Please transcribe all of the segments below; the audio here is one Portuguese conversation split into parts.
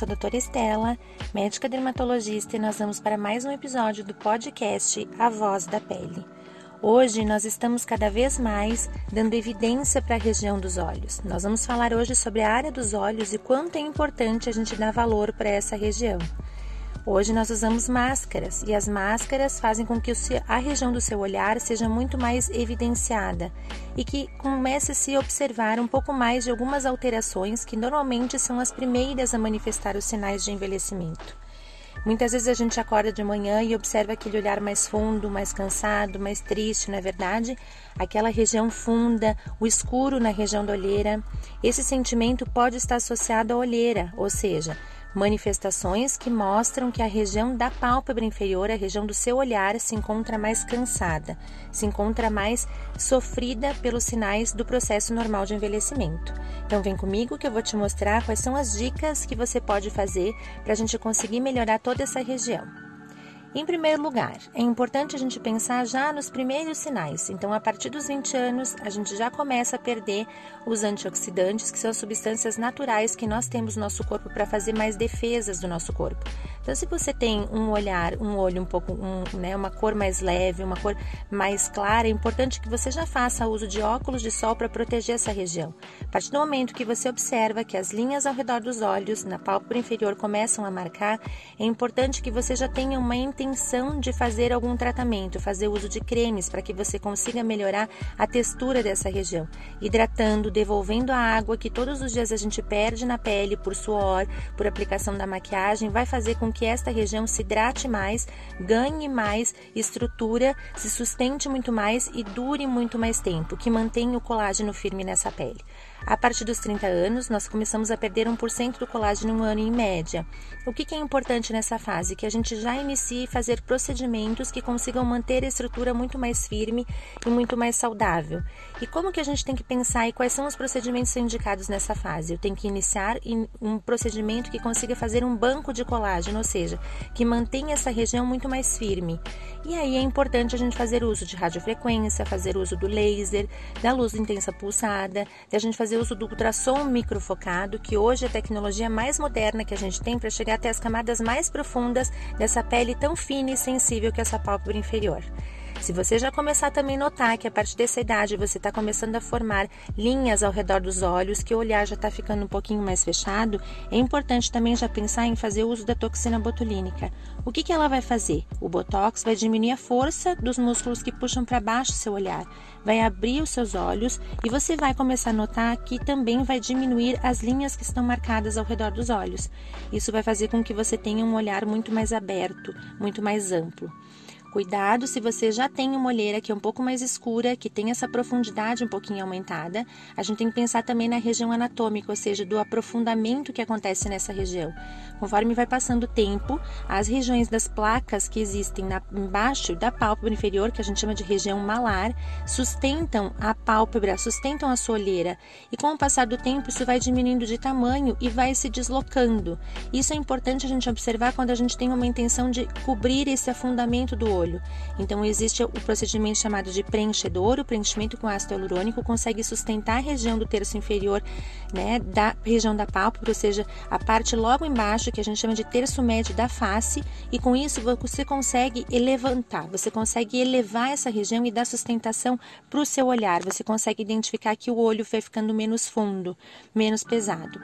sou a doutora Estela, médica dermatologista, e nós vamos para mais um episódio do podcast A Voz da Pele. Hoje nós estamos cada vez mais dando evidência para a região dos olhos. Nós vamos falar hoje sobre a área dos olhos e quanto é importante a gente dar valor para essa região. Hoje nós usamos máscaras e as máscaras fazem com que a região do seu olhar seja muito mais evidenciada e que comece a se observar um pouco mais de algumas alterações que normalmente são as primeiras a manifestar os sinais de envelhecimento. Muitas vezes a gente acorda de manhã e observa aquele olhar mais fundo, mais cansado, mais triste, não é verdade? Aquela região funda, o escuro na região da olheira. Esse sentimento pode estar associado à olheira, ou seja, manifestações que mostram que a região da pálpebra inferior, a região do seu olhar, se encontra mais cansada, se encontra mais sofrida pelos sinais do processo normal de envelhecimento. Então, vem comigo que eu vou te mostrar quais são as dicas que você pode fazer para a gente conseguir melhorar toda essa região. Em primeiro lugar, é importante a gente pensar já nos primeiros sinais. Então, a partir dos 20 anos, a gente já começa a perder os antioxidantes, que são substâncias naturais que nós temos no nosso corpo para fazer mais defesas do nosso corpo. Então, se você tem um olhar, um olho um pouco, um, né, uma cor mais leve, uma cor mais clara, é importante que você já faça uso de óculos de sol para proteger essa região. A partir do momento que você observa que as linhas ao redor dos olhos, na pálpebra inferior, começam a marcar, é importante que você já tenha uma intenção de fazer algum tratamento, fazer uso de cremes para que você consiga melhorar a textura dessa região, hidratando, devolvendo a água que todos os dias a gente perde na pele por suor, por aplicação da maquiagem, vai fazer com que esta região se hidrate mais, ganhe mais estrutura, se sustente muito mais e dure muito mais tempo, que mantenha o colágeno firme nessa pele. A partir dos 30 anos, nós começamos a perder 1% do colágeno um ano em média. O que, é importante nessa fase? Que a gente já inicie fazer procedimentos que consigam manter a estrutura muito mais firme e muito mais saudável. E como que a gente tem que pensar e quais são os procedimentos indicados nessa fase? Eu tenho que iniciar um procedimento que consiga fazer um banco de colágeno, ou seja, que mantenha essa região muito mais firme. E aí é importante a gente fazer uso de radiofrequência, fazer uso do laser, da luz intensa pulsada, de a gente fazer uso do ultrassom microfocado, que hoje é a tecnologia mais moderna que a gente tem para chegar até as camadas mais profundas dessa pele tão fina e sensível que é essa pálpebra inferior. Se você já começar também a notar que a partir dessa idade você está começando a formar linhas ao redor dos olhos, que o olhar já está ficando um pouquinho mais fechado, é importante também já pensar em fazer uso da toxina botulínica. O que, que ela vai fazer? O botox vai diminuir a força dos músculos que puxam para baixo seu olhar, vai abrir os seus olhos e você vai começar a notar que também vai diminuir as linhas que estão marcadas ao redor dos olhos. Isso vai fazer com que você tenha um olhar muito mais aberto, muito mais amplo. Cuidado se você já tem uma olheira que é um pouco mais escura, que tem essa profundidade um pouquinho aumentada. A gente tem que pensar também na região anatômica, ou seja, do aprofundamento que acontece nessa região. Conforme vai passando o tempo, as regiões das placas que existem na, embaixo da pálpebra inferior, que a gente chama de região malar, sustentam a pálpebra, sustentam a sua olheira. E com o passar do tempo, isso vai diminuindo de tamanho e vai se deslocando. Isso é importante a gente observar quando a gente tem uma intenção de cobrir esse afundamento do olho olho. Então, existe o procedimento chamado de preenchedor. O preenchimento com ácido hialurônico consegue sustentar a região do terço inferior, né, da região da pálpebra, ou seja, a parte logo embaixo, que a gente chama de terço médio da face, e com isso você consegue levantar, você consegue elevar essa região e dar sustentação para o seu olhar. Você consegue identificar que o olho vai ficando menos fundo, menos pesado.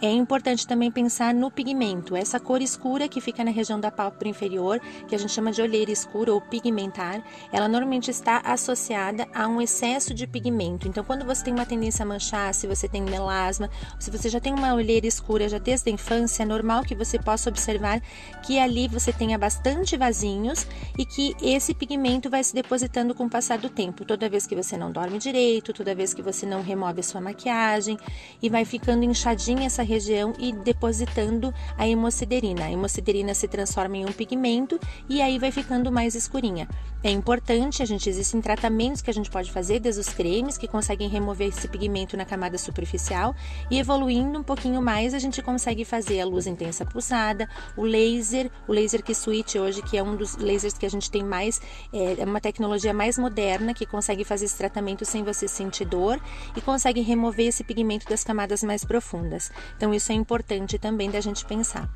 É importante também pensar no pigmento, essa cor escura que fica na região da pálpebra inferior, que a gente chama de olheira escura ou pigmentar, ela normalmente está associada a um excesso de pigmento. Então, quando você tem uma tendência a manchar, se você tem melasma, se você já tem uma olheira escura já desde a infância, é normal que você possa observar que ali você tenha bastante vasinhos e que esse pigmento vai se depositando com o passar do tempo, toda vez que você não dorme direito, toda vez que você não remove a sua maquiagem e vai ficando inchadinha essa região e depositando a hemociderina. A hemociderina se transforma em um pigmento e aí vai ficando mais escurinha. É importante, a gente existem tratamentos que a gente pode fazer, desde os cremes que conseguem remover esse pigmento na camada superficial e evoluindo um pouquinho mais, a gente consegue fazer a luz intensa pulsada, o laser, o laser que switch hoje, que é um dos lasers que a gente tem mais, é, é uma tecnologia mais moderna que consegue fazer esse tratamento sem você sentir dor e consegue remover esse pigmento das camadas mais profundas. Então, isso é importante também da gente pensar.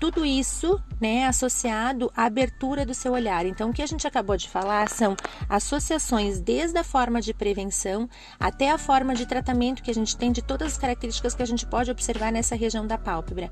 Tudo isso, né, associado à abertura do seu olhar. Então, o que a gente acabou de falar são associações desde a forma de prevenção até a forma de tratamento que a gente tem de todas as características que a gente pode observar nessa região da pálpebra.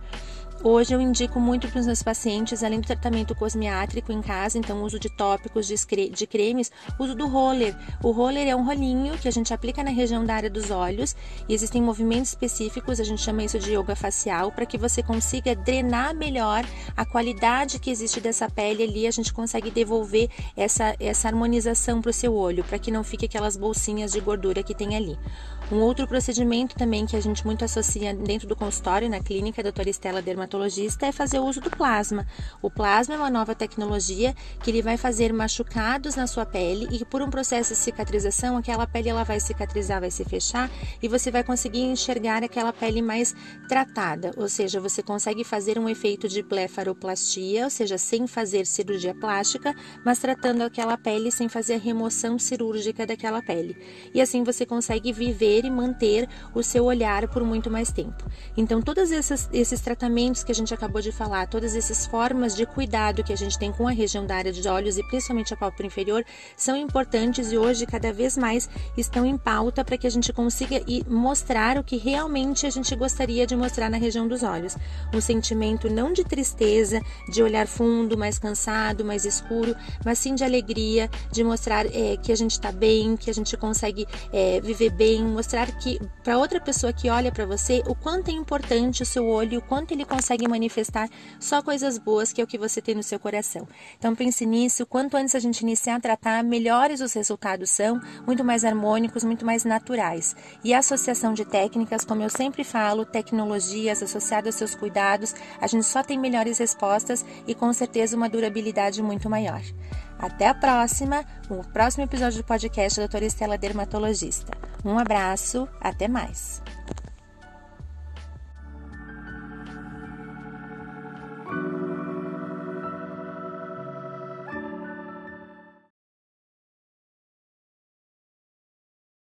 Hoje eu indico muito para os meus pacientes, além do tratamento cosmiátrico em casa, então uso de tópicos, de cremes, uso do roller. O roller é um rolinho que a gente aplica na região da área dos olhos e existem movimentos específicos, a gente chama isso de yoga facial, para que você consiga drenar melhor a qualidade que existe dessa pele ali, a gente consegue devolver essa, essa harmonização para o seu olho, para que não fique aquelas bolsinhas de gordura que tem ali. Um outro procedimento também que a gente muito associa dentro do consultório, na clínica, a doutora Estela dermatologista, é fazer o uso do plasma. O plasma é uma nova tecnologia que ele vai fazer machucados na sua pele e por um processo de cicatrização, aquela pele ela vai cicatrizar, vai se fechar e você vai conseguir enxergar aquela pele mais tratada, ou seja, você consegue fazer um efeito de blefaroplastia, ou seja, sem fazer cirurgia plástica, mas tratando aquela pele sem fazer a remoção cirúrgica daquela pele. E assim você consegue viver e manter o seu olhar por muito mais tempo. Então, todos esses, esses tratamentos que a gente acabou de falar, todas essas formas de cuidado que a gente tem com a região da área de olhos e principalmente a pálpebra inferior são importantes e hoje cada vez mais estão em pauta para que a gente consiga mostrar o que realmente a gente gostaria de mostrar na região dos olhos. Um sentimento não de tristeza, de olhar fundo, mais cansado, mais escuro, mas sim de alegria, de mostrar é, que a gente está bem, que a gente consegue é, viver bem, mostrar que para outra pessoa que olha para você o quanto é importante o seu olho, o quanto ele consegue manifestar só coisas boas que é o que você tem no seu coração. Então pense nisso, quanto antes a gente iniciar a tratar, melhores os resultados são, muito mais harmônicos, muito mais naturais. E a associação de técnicas, como eu sempre falo, tecnologias associadas aos seus cuidados, a gente só tem melhores respostas e com certeza uma durabilidade muito maior. Até a próxima, o próximo episódio do podcast da doutora Estela Dermatologista. Um abraço, até mais.